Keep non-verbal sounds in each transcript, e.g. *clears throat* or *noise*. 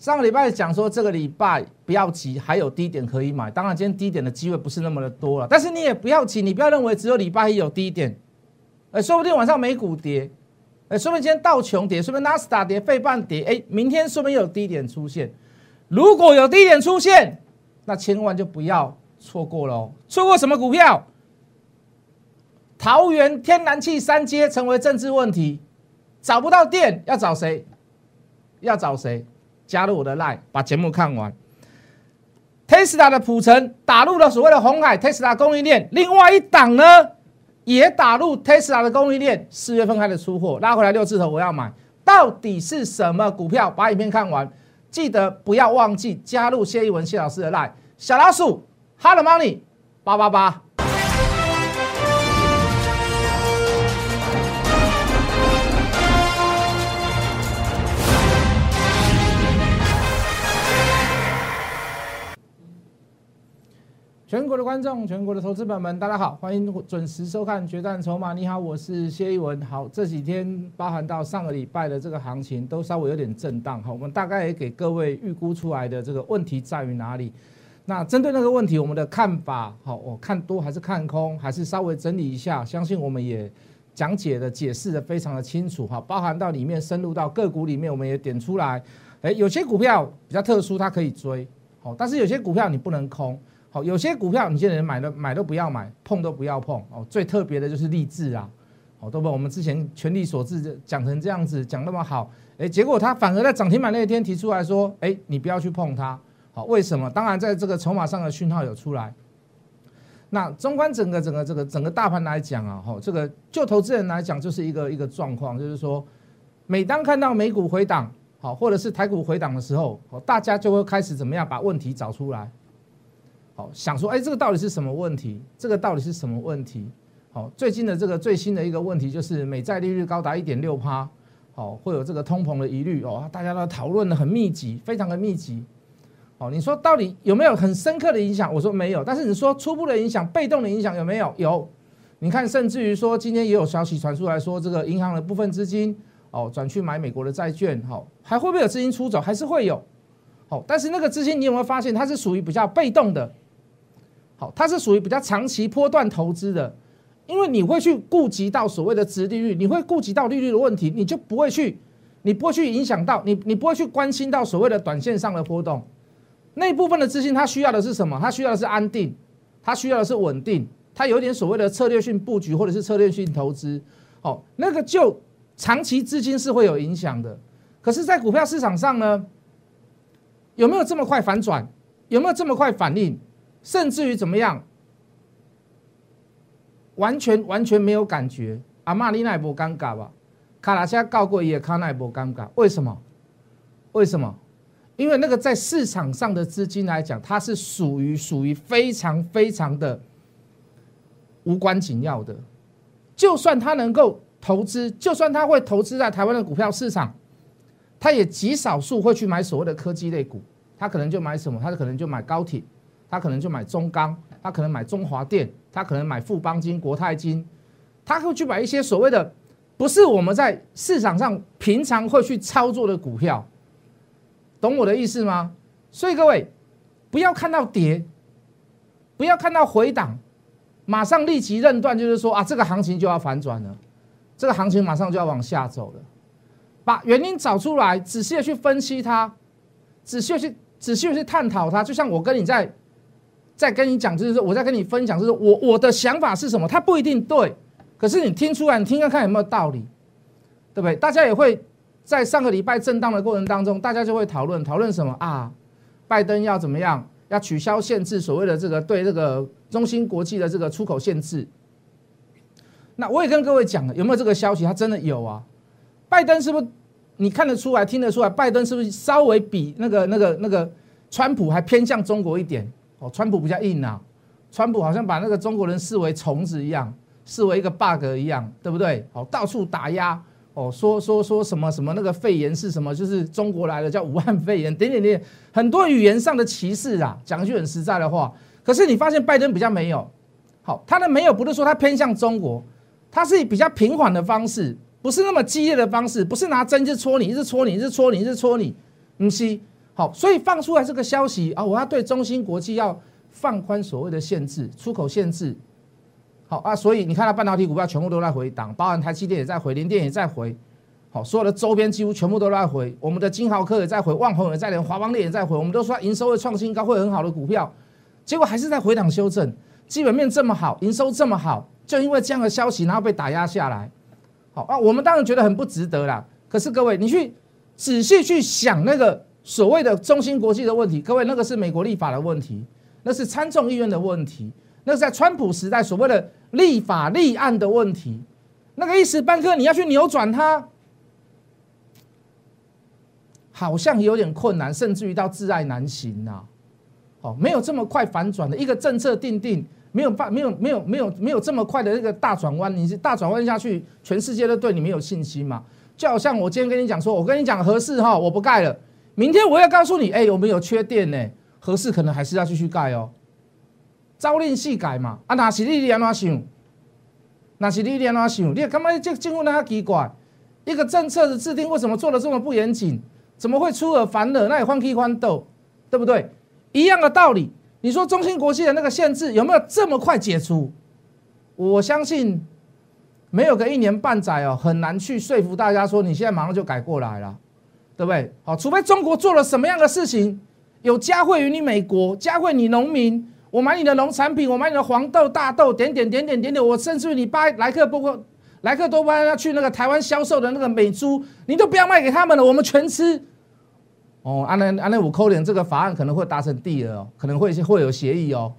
上个礼拜讲说这个礼拜不要急，还有低点可以买。当然，今天低点的机会不是那么的多了，但是你也不要急，你不要认为只有礼拜一有低点，哎，说不定晚上美股跌，哎，说不定今天道琼跌，说不定纳斯达跌，费半跌，哎，明天说不定有低点出现。如果有低点出现，那千万就不要错过喽。错过什么股票？桃园天然气三阶成为政治问题，找不到电要找谁？要找谁？加入我的 line，把节目看完。Tesla 的普城打入了所谓的红海 Tesla 供应链，另外一档呢也打入 Tesla 的供应链，四月份开始出货，拉回来六字头，我要买。到底是什么股票？把影片看完，记得不要忘记加入谢一文谢老师的 line，小老鼠 Hello Money 八八八。全国的观众，全国的投资朋友们，大家好，欢迎准时收看《决战筹码》。你好，我是谢一文。好，这几天包含到上个礼拜的这个行情，都稍微有点震荡。好，我们大概也给各位预估出来的这个问题在于哪里？那针对那个问题，我们的看法，好，我看多还是看空，还是稍微整理一下。相信我们也讲解的、解释的非常的清楚。哈，包含到里面深入到个股里面，我们也点出来。哎，有些股票比较特殊，它可以追。好，但是有些股票你不能空。好，有些股票你现在买都买都不要买，碰都不要碰哦。最特别的就是励志啊，好，都不我们之前全力所致讲成这样子，讲那么好，哎，结果他反而在涨停板那一天提出来说，哎，你不要去碰它，好，为什么？当然在这个筹码上的讯号有出来。那纵观整个整个这个整个大盘来讲啊，哈，这个就投资人来讲就是一个一个状况，就是说，每当看到美股回档，好，或者是台股回档的时候，好，大家就会开始怎么样把问题找出来。想说，哎，这个到底是什么问题？这个到底是什么问题？好，最近的这个最新的一个问题就是美债利率高达一点六趴，好，会有这个通膨的疑虑哦，大家都讨论的很密集，非常的密集。好，你说到底有没有很深刻的影响？我说没有，但是你说初步的影响、被动的影响有没有？有。你看，甚至于说今天也有消息传出来说，这个银行的部分资金哦转去买美国的债券，好，还会不会有资金出走？还是会有。好，但是那个资金你有没有发现，它是属于比较被动的？好，它是属于比较长期波段投资的，因为你会去顾及到所谓的值利率，你会顾及到利率的问题，你就不会去，你不会去影响到你，你不会去关心到所谓的短线上的波动。那一部分的资金，它需要的是什么？它需要的是安定，它需要的是稳定，它有一点所谓的策略性布局或者是策略性投资。好，那个就长期资金是会有影响的。可是，在股票市场上呢，有没有这么快反转？有没有这么快反应？甚至于怎么样，完全完全没有感觉。阿玛尼那不尴尬吧？卡拉加告过也卡那不尴尬。为什么？为什么？因为那个在市场上的资金来讲，它是属于属于非常非常的无关紧要的。就算他能够投资，就算他会投资在台湾的股票市场，他也极少数会去买所谓的科技类股。他可能就买什么？他可能就买高铁。他可能就买中钢，他可能买中华电，他可能买富邦金、国泰金，他会去买一些所谓的不是我们在市场上平常会去操作的股票，懂我的意思吗？所以各位不要看到跌，不要看到回档，马上立即认断就是说啊，这个行情就要反转了，这个行情马上就要往下走了，把原因找出来，仔细的去分析它，仔细的去仔细的去探讨它，就像我跟你在。在跟你讲，就是说，我在跟你分享，就是我我的想法是什么，它不一定对，可是你听出来，你听看看有没有道理，对不对？大家也会在上个礼拜震荡的过程当中，大家就会讨论讨论什么啊？拜登要怎么样？要取消限制，所谓的这个对这个中芯国际的这个出口限制。那我也跟各位讲了，有没有这个消息？它真的有啊。拜登是不是你看得出来、听得出来？拜登是不是稍微比那个、那个、那个川普还偏向中国一点？哦，川普比较硬啊，川普好像把那个中国人视为虫子一样，视为一个 bug 一样，对不对？哦，到处打压，哦，说说说什么什么那个肺炎是什么，就是中国来的叫武汉肺炎，点点点，很多语言上的歧视啊。讲句很实在的话，可是你发现拜登比较没有，好，他的没有不是说他偏向中国，他是以比较平缓的方式，不是那么激烈的方式，不是拿针就戳你，一直戳你，一直戳你，一直戳你，不是。好，所以放出来这个消息啊，我要对中芯国际要放宽所谓的限制，出口限制。好啊，所以你看到半导体股票全部都在回档，包含台积电也在回，联电也在回。好，所有的周边几乎全部都在回，我们的金豪科也在回，万宏也在连，华邦电也在回。我们都说营收会创新高，会很好的股票，结果还是在回档修正。基本面这么好，营收这么好，就因为这样的消息，然后被打压下来。好啊，我们当然觉得很不值得啦。可是各位，你去仔细去想那个所谓的中芯国际的问题，各位那个是美国立法的问题，那是参众议院的问题，那是在川普时代所谓的立法立案的问题。那个一时半刻你要去扭转它。好像有点困难，甚至于到自爱难行呐。哦，没有这么快反转的一个政策定定，没有办，没有没有没有没有这么快的那个大转弯。你是大转弯下去，全世界都对你没有信心嘛？就好像我今天跟你讲说，我跟你讲合适哈，我不盖了。明天我要告诉你，哎，我们有缺电呢，合适可能还是要继续盖哦。朝令夕改嘛，啊，那是你安怎想？那是你安怎想？你干嘛这政府那奇怪？一个政策的制定为什么做的这么不严谨？怎么会出尔反尔？那也欢喜欢斗，对不对？一样的道理。你说中芯国际的那个限制有没有这么快解除？我相信没有个一年半载哦，很难去说服大家说你现在马上就改过来了，对不对？好，除非中国做了什么样的事情，有加惠于你美国，加惠你农民，我买你的农产品，我买你的黄豆、大豆，点点点点点点，我甚至于你巴莱克包括莱克多巴要去那个台湾销售的那个美猪，你都不要卖给他们了，我们全吃。哦，安那安那五扣连这个法案可能会达成地了，可能会会有协议哦，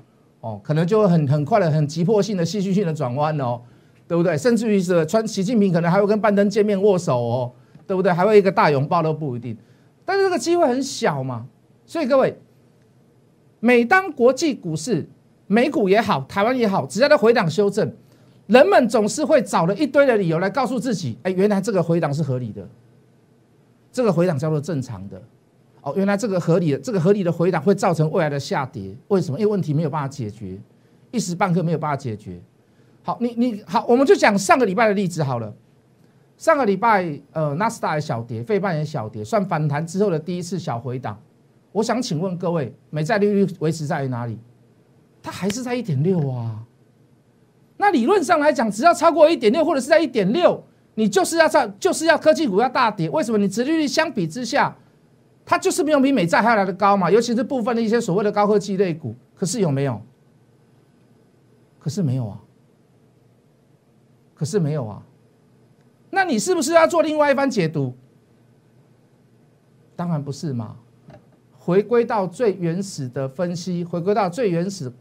哦，可能就会很很快的、很急迫性的、戏剧性的转弯哦，对不对？甚至于是川习近平可能还会跟拜登见面握手哦，对不对？还会一个大拥抱都不一定，但是这个机会很小嘛。所以各位，每当国际股市、美股也好，台湾也好，只要在回档修正，人们总是会找了一堆的理由来告诉自己，哎，原来这个回档是合理的，这个回档叫做正常的。哦，原来这个合理的这个合理的回档会造成未来的下跌，为什么？因为问题没有办法解决，一时半刻没有办法解决。好，你你好，我们就讲上个礼拜的例子好了。上个礼拜，呃，纳斯达克小跌，费半也小跌，算反弹之后的第一次小回档。我想请问各位，美债利率维持在于哪里？它还是在一点六啊。那理论上来讲，只要超过一点六，或者是在一点六，你就是要在就是要科技股要大跌。为什么？你殖利率相比之下。它就是没有比美债还要来的高嘛，尤其是部分的一些所谓的高科技类股，可是有没有？可是没有啊，可是没有啊，那你是不是要做另外一番解读？当然不是嘛，回归到最原始的分析，回归到最原始，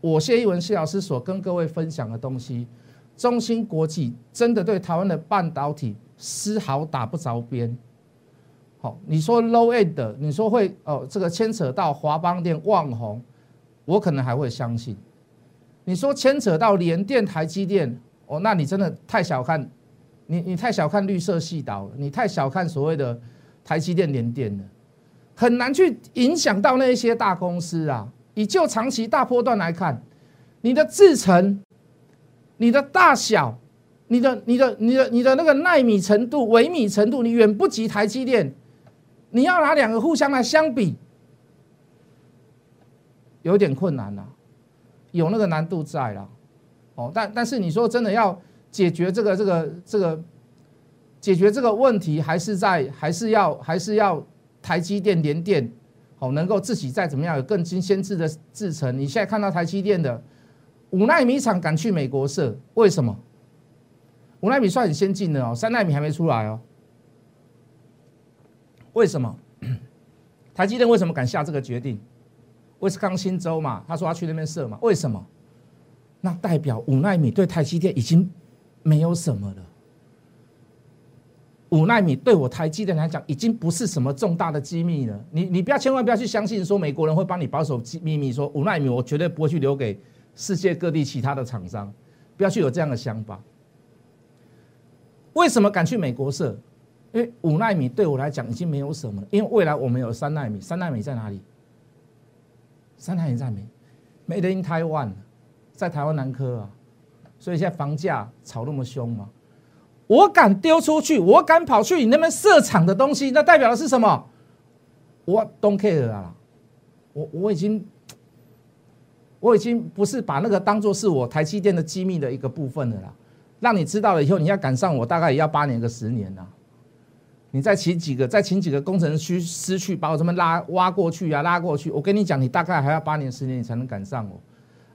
我谢一文谢老师所跟各位分享的东西，中芯国际真的对台湾的半导体丝毫打不着边。好你说 low end，你说会哦，这个牵扯到华邦电、旺宏，我可能还会相信。你说牵扯到联电、台积电，哦，那你真的太小看，你你太小看绿色系岛了，你太小看所谓的台积电、联电了，很难去影响到那一些大公司啊。以就长期大波段来看，你的制程、你的大小、你的、你的、你的、你的那个纳米程度、微米程度，你远不及台积电。你要拿两个互相来相比，有点困难了，有那个难度在了，哦，但但是你说真的要解决这个这个这个解决这个问题，还是在还是要还是要台积电联电，哦，能够自己再怎么样有更精先制的制程。你现在看到台积电的五纳米厂敢去美国设，为什么？五纳米算很先进的哦，三纳米还没出来哦。为什么 *clears throat* 台积电为什么敢下这个决定？威斯康星州嘛，他说要去那边设嘛。为什么？那代表五纳米对台积电已经没有什么了。五纳米对我台积电来讲，已经不是什么重大的机密了。你你不要千万不要去相信说美国人会帮你保守机秘密，说五纳米我绝对不会去留给世界各地其他的厂商，不要去有这样的想法。为什么敢去美国设？因为五纳米对我来讲已经没有什么，因为未来我们有三纳米，三纳米在哪里？三纳米在美，Made in Taiwan，在台湾南科啊，所以现在房价炒那么凶嘛。我敢丢出去，我敢跑去你那边设厂的东西，那代表的是什么？我 don't care 啊，我我已经我已经不是把那个当做是我台积电的机密的一个部分了啦。让你知道了以后，你要赶上我，大概也要八年个十年呐。你再请几个，再请几个工程师师去把我这么拉挖过去啊，拉过去。我跟你讲，你大概还要八年十年，你才能赶上我。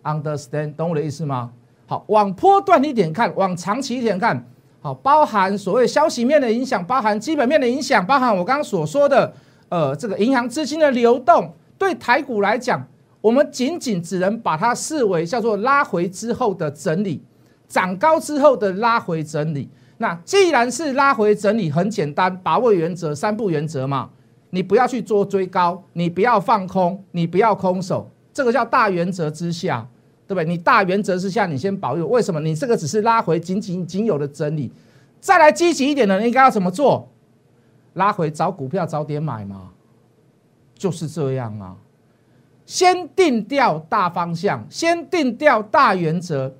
Understand，懂我的意思吗？好，往波段一点看，往长期一点看，好，包含所谓消息面的影响，包含基本面的影响，包含我刚刚所说的，呃，这个银行资金的流动，对台股来讲，我们仅仅只能把它视为叫做拉回之后的整理。涨高之后的拉回整理，那既然是拉回整理，很简单，把握原则三不原则嘛，你不要去做追高，你不要放空，你不要空手，这个叫大原则之下，对不对？你大原则之下，你先保佑。为什么？你这个只是拉回仅仅仅有的整理，再来积极一点的人应该要怎么做？拉回找股票早点买嘛，就是这样啊。先定掉大方向，先定掉大原则。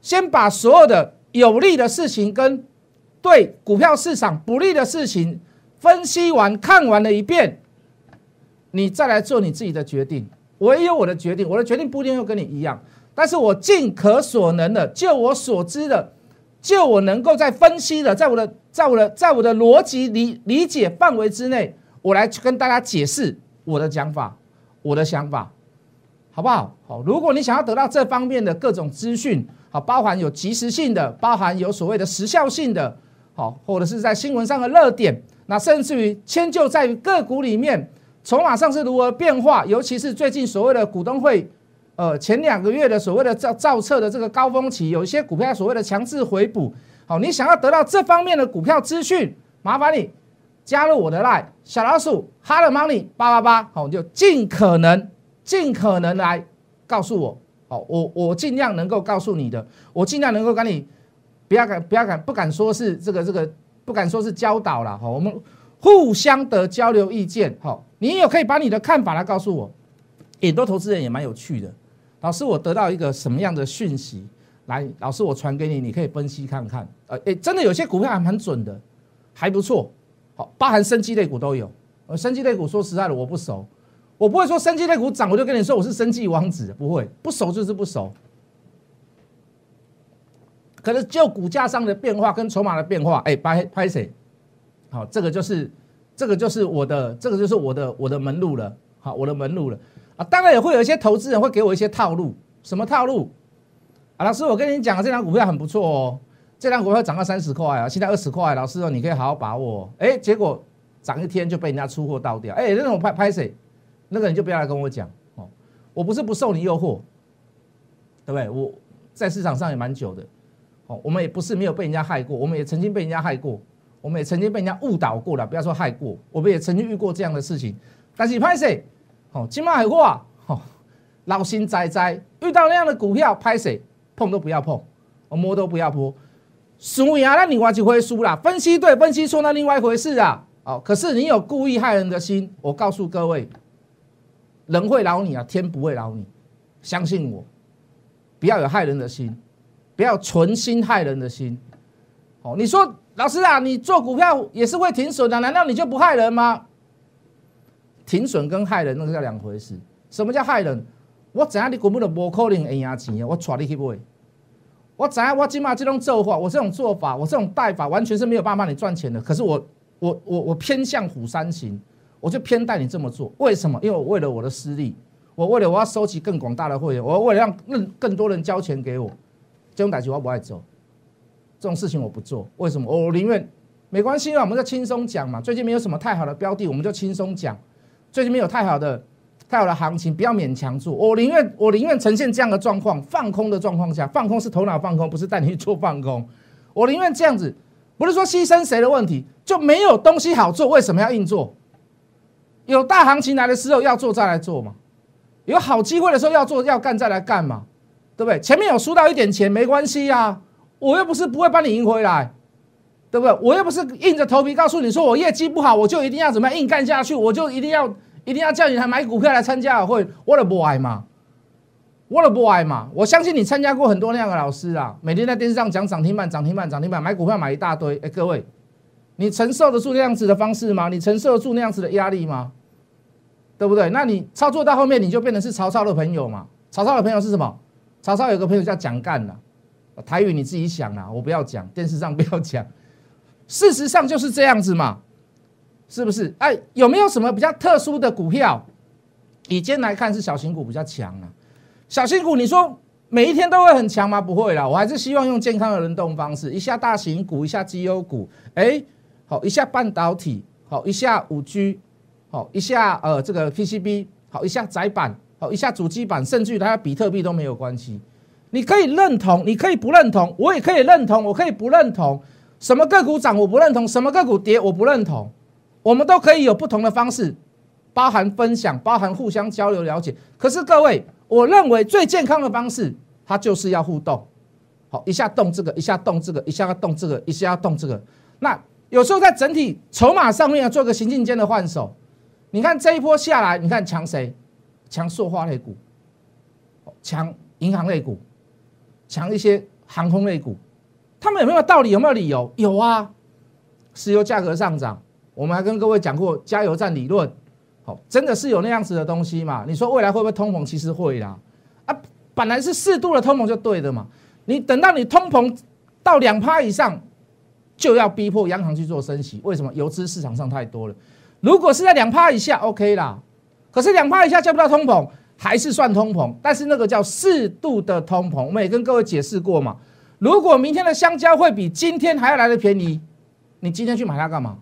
先把所有的有利的事情跟对股票市场不利的事情分析完、看完了一遍，你再来做你自己的决定。我也有我的决定，我的决定不一定会跟你一样，但是我尽可所能的，就我所知的，就我能够在分析的，在我的、在我的、在我的逻辑理理解范围之内，我来跟大家解释我的讲法、我的想法，好不好？好，如果你想要得到这方面的各种资讯。好，包含有及时性的，包含有所谓的时效性的，好，或者是在新闻上的热点，那甚至于迁就在于个股里面筹码上是如何变化，尤其是最近所谓的股东会，呃，前两个月的所谓的造造册的这个高峰期，有一些股票所谓的强制回补，好，你想要得到这方面的股票资讯，麻烦你加入我的赖小老鼠 hard money 八八八，好，就尽可能尽可能来告诉我。好，我我尽量能够告诉你的，我尽量能够跟你，不要敢不要敢不敢说是这个这个不敢说是教导了好，我们互相的交流意见，好，你也可以把你的看法来告诉我。很多投资人也蛮有趣的，老师我得到一个什么样的讯息，来，老师我传给你，你可以分析看看，呃，诶，真的有些股票还蛮准的，还不错，好，包含生机类股都有，呃，生机类股说实在的我不熟。我不会说生技类股涨，我就跟你说我是生技王子，不会，不熟就是不熟。可是就股价上的变化跟筹码的变化，哎，拍拍谁？好，这个就是这个就是我的这个就是我的我的门路了，好，我的门路了啊。当然也会有一些投资人会给我一些套路，什么套路？啊，老师，我跟你讲，这张股票很不错哦，这张股票涨到三十块啊，现在二十块，老师哦，你可以好好把握。哦哎，结果涨一天就被人家出货倒掉，哎，那种拍拍谁？那个你就不要来跟我讲哦，我不是不受你诱惑，对不对？我在市场上也蛮久的，哦，我们也不是没有被人家害过，我们也曾经被人家害过，我们也曾经被人家误导过了，不要说害过，我们也曾经遇过这样的事情。但是拍谁？哦，金马海货啊，哦，老心哉哉，遇到那样的股票拍谁？碰都不要碰，我摸都不要摸。输赢那另外一回输啦，分析对分析错那另外一回事啊。哦，可是你有故意害人的心，我告诉各位。人会饶你啊，天不会饶你，相信我，不要有害人的心，不要存心害人的心。哦，你说老师啊，你做股票也是会停损的，难道你就不害人吗？停损跟害人那个叫两回事。什么叫害人？我知影你根本就无可能会赢钱我带你去买。我知影我今嘛这种做法，我这种做法，我这种带法，完全是没有办法帮你赚钱的。可是我我我我偏向虎山行。我就偏带你这么做，为什么？因为我为了我的私利，我为了我要收集更广大的会员，我为了让更更多人交钱给我，这种感觉我不爱做，这种事情我不做。为什么？我宁愿没关系啊，我们就轻松讲嘛。最近没有什么太好的标的，我们就轻松讲。最近没有太好的太好的行情，不要勉强做。我宁愿我宁愿呈现这样的状况，放空的状况下，放空是头脑放空，不是带你去做放空。我宁愿这样子，不是说牺牲谁的问题，就没有东西好做，为什么要硬做？有大行情来的时候要做再来做嘛，有好机会的时候要做要干再来干嘛，对不对？前面有输到一点钱没关系呀，我又不是不会帮你赢回来，对不对？我又不是硬着头皮告诉你说我业绩不好我就一定要怎么样硬干下去，我就一定要一定要叫你来买股票来参加会，我的不爱嘛，我的不爱嘛。我相信你参加过很多那样的老师啊，每天在电视上讲涨停板涨停板涨停板买股票买一大堆，哎，各位。你承受得住那样子的方式吗？你承受得住那样子的压力吗？对不对？那你操作到后面，你就变成是曹操的朋友嘛？曹操的朋友是什么？曹操有个朋友叫蒋干呐，台语你自己想啊，我不要讲，电视上不要讲。事实上就是这样子嘛，是不是？哎，有没有什么比较特殊的股票？以今天来看是小型股比较强啊。小型股你说每一天都会很强吗？不会啦，我还是希望用健康的轮动方式，一下大型股，一下绩优股，哎，好，一下半导体，好，一下五 G。好一下，呃，这个 PCB 好一下窄板，好一下主机板，甚至于它比特币都没有关系。你可以认同，你可以不认同，我也可以认同，我可以不认同。什么个股涨我不认同，什么个股跌我不认同。我们都可以有不同的方式，包含分享，包含互相交流了解。可是各位，我认为最健康的方式，它就是要互动。好，一下动这个，一下动这个，一下要动这个，一下要动这个。那有时候在整体筹码上面要做个行进间的换手。你看这一波下来，你看强谁？强塑化类股，强银行类股，强一些航空类股。他们有没有道理？有没有理由？有啊。石油价格上涨，我们还跟各位讲过加油站理论。好，真的是有那样子的东西嘛？你说未来会不会通膨？其实会啦。啊，本来是适度的通膨就对的嘛。你等到你通膨到两趴以上，就要逼迫央行去做升息。为什么？油资市场上太多了。如果是在两趴以下，OK 啦。可是两趴以下叫不到通膨，还是算通膨，但是那个叫适度的通膨。我们也跟各位解释过嘛。如果明天的香蕉会比今天还要来的便宜，你今天去买它干嘛？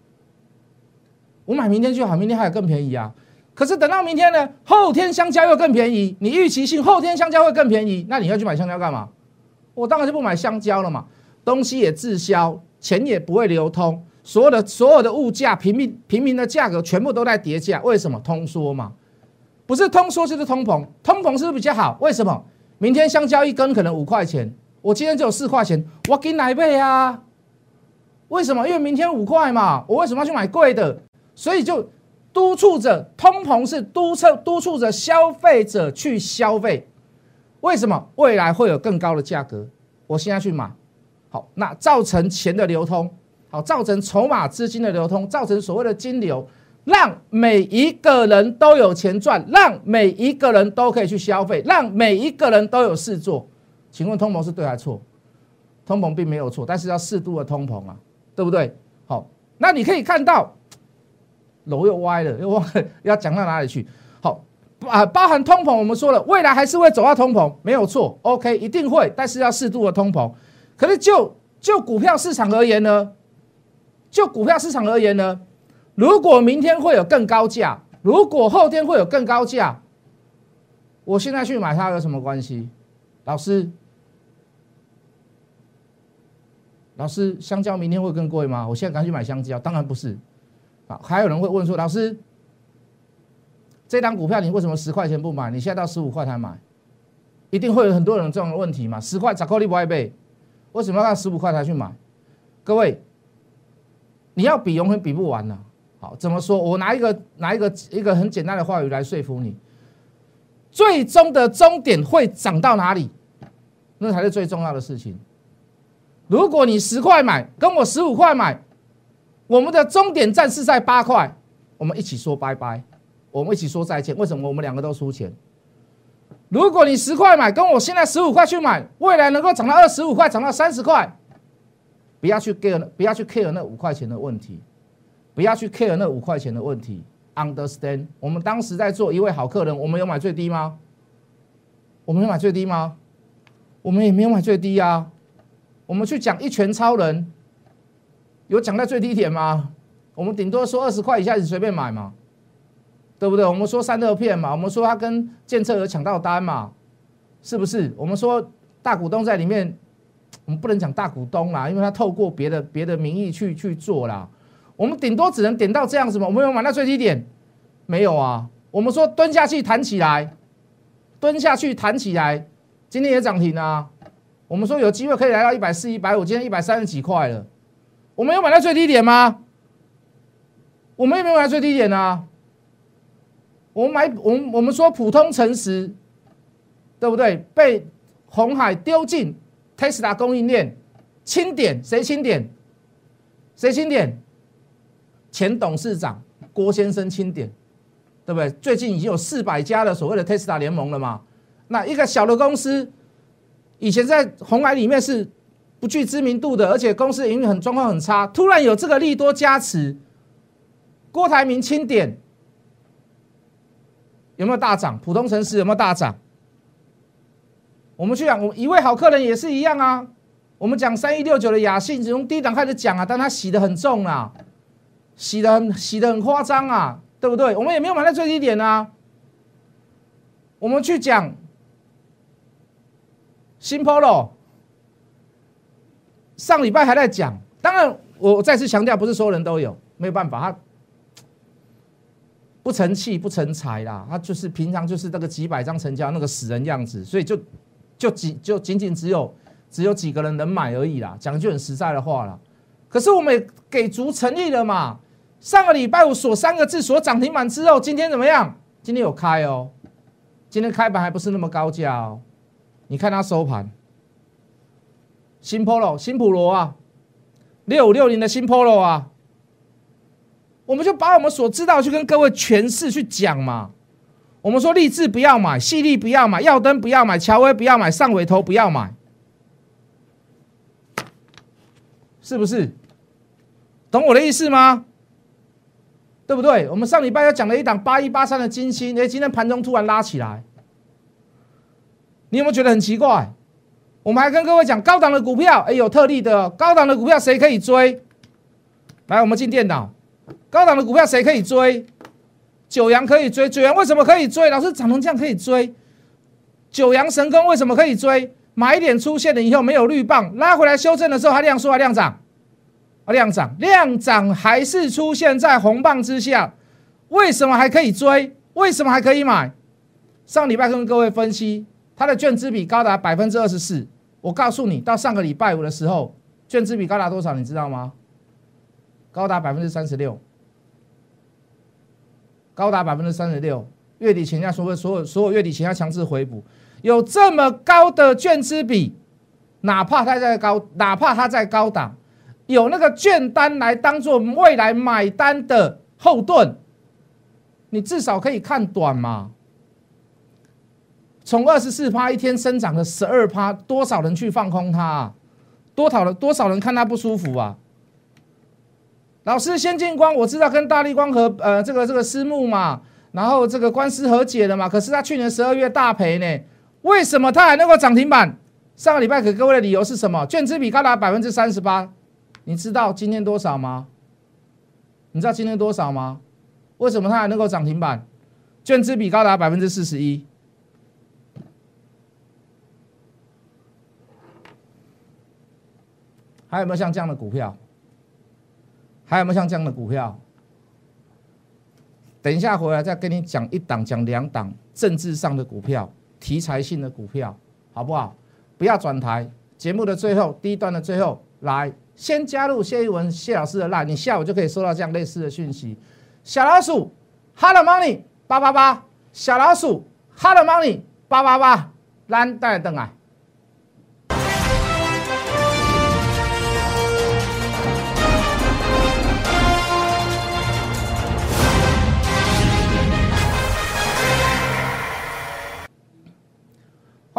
我买明天就好，明天还有更便宜啊。可是等到明天呢，后天香蕉又更便宜，你预期性后天香蕉会更便宜，那你要去买香蕉干嘛？我当然就不买香蕉了嘛。东西也滞销，钱也不会流通。所有的所有的物价，平民平民的价格全部都在叠价，为什么？通缩嘛，不是通缩就是通膨，通膨是不是比较好？为什么？明天香蕉一根可能五块钱，我今天只有四块钱，我给哪倍啊？为什么？因为明天五块嘛，我为什么要去买贵的？所以就督促着通膨是督促督促着消费者去消费，为什么？未来会有更高的价格，我现在去买，好，那造成钱的流通。好，造成筹码资金的流通，造成所谓的金流，让每一个人都有钱赚，让每一个人都可以去消费，让每一个人都有事做。请问通膨是对还是错？通膨并没有错，但是要适度的通膨啊，对不对？好，那你可以看到楼又歪了，又忘了要讲到哪里去。好啊，包含通膨，我们说了，未来还是会走到通膨，没有错。OK，一定会，但是要适度的通膨。可是就就股票市场而言呢？就股票市场而言呢，如果明天会有更高价，如果后天会有更高价，我现在去买它有什么关系？老师，老师，香蕉明天会更贵吗？我现在赶紧去买香蕉？当然不是。啊，还有人会问说，老师，这张股票你为什么十块钱不买？你现在到十五块才买，一定会有很多人这种问题嘛？十块咋扣你不爱背？为什么要到十五块才去买？各位。你要比永远比不完呐！好，怎么说？我拿一个拿一个一个很简单的话语来说服你：最终的终点会涨到哪里？那才是最重要的事情。如果你十块买，跟我十五块买，我们的终点站是在八块，我们一起说拜拜，我们一起说再见。为什么我们两个都输钱？如果你十块买，跟我现在十五块去买，未来能够涨到二十五块，涨到三十块。不要去 care，不要去 care 那五块钱的问题，不要去 care 那五块钱的问题。Understand？我们当时在做一位好客人，我们有买最低吗？我们有买最低吗？我们也没有买最低啊。我们去讲一拳超人，有讲在最低点吗？我们顶多说二十块以下你随便买嘛，对不对？我们说三六片嘛，我们说他跟建策有抢到单嘛，是不是？我们说大股东在里面。我们不能讲大股东啦，因为他透过别的别的名义去去做啦。我们顶多只能点到这样子嘛。我们有买到最低点没有啊？我们说蹲下去弹起来，蹲下去弹起来，今天也涨停啊。我们说有机会可以来到一百四、一百五，今天一百三十几块了。我们有买到最低点吗？我们有没有买到最低点呢？我们买，我们我们说普通诚实，对不对？被红海丢进。Tesla 供应链清点，谁清点？谁清点？前董事长郭先生清点。对不对？最近已经有四百家的所谓的 Tesla 联盟了嘛？那一个小的公司，以前在红海里面是不具知名度的，而且公司营运很状况很差，突然有这个利多加持，郭台铭清点，有没有大涨？普通城市有没有大涨？我们去讲，我一位好客人也是一样啊。我们讲三一六九的雅信，从低档开始讲啊，但它洗的很重啊，洗的很洗的很夸张啊，对不对？我们也没有买在最低点啊。我们去讲新 Polo，上礼拜还在讲，当然我再次强调，不是所有人都有，没有办法，他不成器不成才啦，他就是平常就是那个几百张成交那个死人样子，所以就就仅就仅仅只有。只有几个人能买而已啦，讲句很实在的话啦。可是我们也给足诚意了嘛。上个礼拜五锁三个字锁涨停板之后，今天怎么样？今天有开哦，今天开盘还不是那么高价哦。你看它收盘，新 Polo 新普罗啊，六五六零的新 Polo 啊，我们就把我们所知道去跟各位诠释去讲嘛。我们说立志不要买，细粒不要买，耀灯不要买，乔威不要买，上尾头不要买。是不是？懂我的意思吗？对不对？我们上礼拜又讲了一档八一八三的金星，哎，今天盘中突然拉起来，你有没有觉得很奇怪？我们还跟各位讲高档的股票，哎，有特例的高档的股票谁可以追？来，我们进电脑，高档的股票谁可以追？九阳可以追，九阳为什么可以追？老师涨成这样可以追？九阳神功为什么可以追？买点出现了以后没有绿棒，拉回来修正的时候，它量缩还量涨，啊量涨量涨还是出现在红棒之下，为什么还可以追？为什么还可以买？上礼拜跟各位分析，它的券资比高达百分之二十四。我告诉你，到上个礼拜五的时候，券资比高达多少？你知道吗？高达百分之三十六，高达百分之三十六。月底前要所有所有所有月底前要强制回补。有这么高的券资比，哪怕它在高，哪怕它在高档，有那个券单来当做未来买单的后盾，你至少可以看短嘛。从二十四趴一天生长了十二趴，多少人去放空它？多少人多少人看它不舒服啊？老师，先进光我知道跟大力光和呃这个这个私募嘛，然后这个官司和解了嘛，可是他去年十二月大赔呢。为什么它还能够涨停板？上个礼拜给各位的理由是什么？券资比高达百分之三十八，你知道今天多少吗？你知道今天多少吗？为什么它还能够涨停板？券资比高达百分之四十一，还有没有像这样的股票？还有没有像这样的股票？等一下回来再跟你讲一档，讲两档政治上的股票。题材性的股票，好不好？不要转台。节目的最后，第一段的最后，来先加入谢一文谢老师的辣你下午就可以收到这样类似的讯息。小老鼠，Hello Money 八八八，小老鼠，Hello Money 八八八，蓝带灯啊！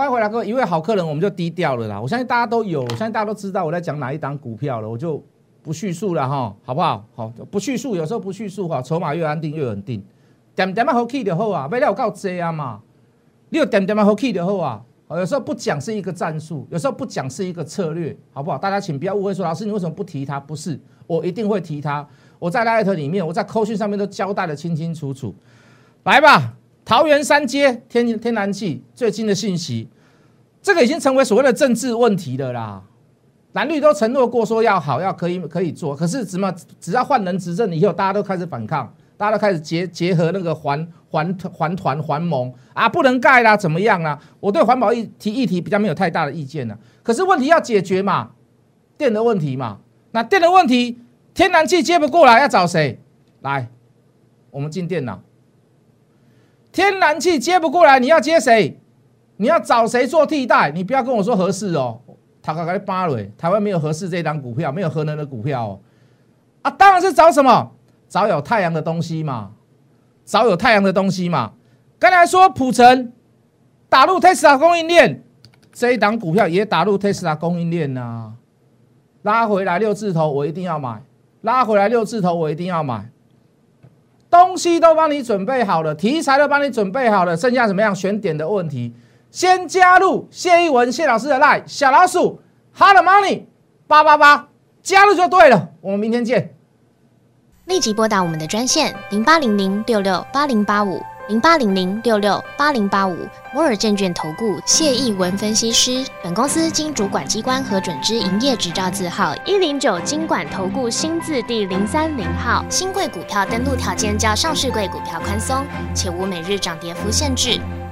欢迎回来，各位一位好客人，我们就低调了啦。我相信大家都有，我相信大家都知道我在讲哪一档股票了，我就不叙述了哈，好不好？好，不叙述，有时候不叙述哈，筹码越安定越稳定。点点嘛好 key 的好啊，未了够这样嘛？你有点点嘛好 key 的好啊？有时候不讲是一个战术，有时候不讲是一个策略，好不好？大家请不要误会，说老师你为什么不提它？不是，我一定会提它。我在 Light 里面，我在扣讯上面都交代的清清楚楚。来吧。桃园三街天天然气最新的信息，这个已经成为所谓的政治问题了啦。蓝绿都承诺过说要好，要可以可以做，可是怎么只要换人执政以后，大家都开始反抗，大家都开始结结合那个环环环团环盟啊，不能盖啦，怎么样啦？我对环保议题议题比较没有太大的意见了。可是问题要解决嘛，电的问题嘛，那电的问题，天然气接不过来，要找谁来？我们进电脑。天然气接不过来，你要接谁？你要找谁做替代？你不要跟我说合适哦。他刚刚扒了，台湾没有合适这档股票，没有核能的股票哦。啊，当然是找什么？找有太阳的东西嘛。找有太阳的东西嘛。刚才说普城打入特斯拉供应链，这一档股票也打入特斯拉供应链呐。拉回来六字头，我一定要买；拉回来六字头，我一定要买。东西都帮你准备好了，题材都帮你准备好了，剩下怎么样选点的问题。先加入谢一文谢老师的 line 小老鼠 hard money 八八八，加入就对了。我们明天见。立即拨打我们的专线零八零零六六八零八五零八零零六六八零八五摩尔证券投顾谢义文分析师。本公司经主管机关核准之营业执照字号一零九金管投顾新字第零三零号。新贵股票登录条件较上市贵股票宽松，且无每日涨跌幅限制。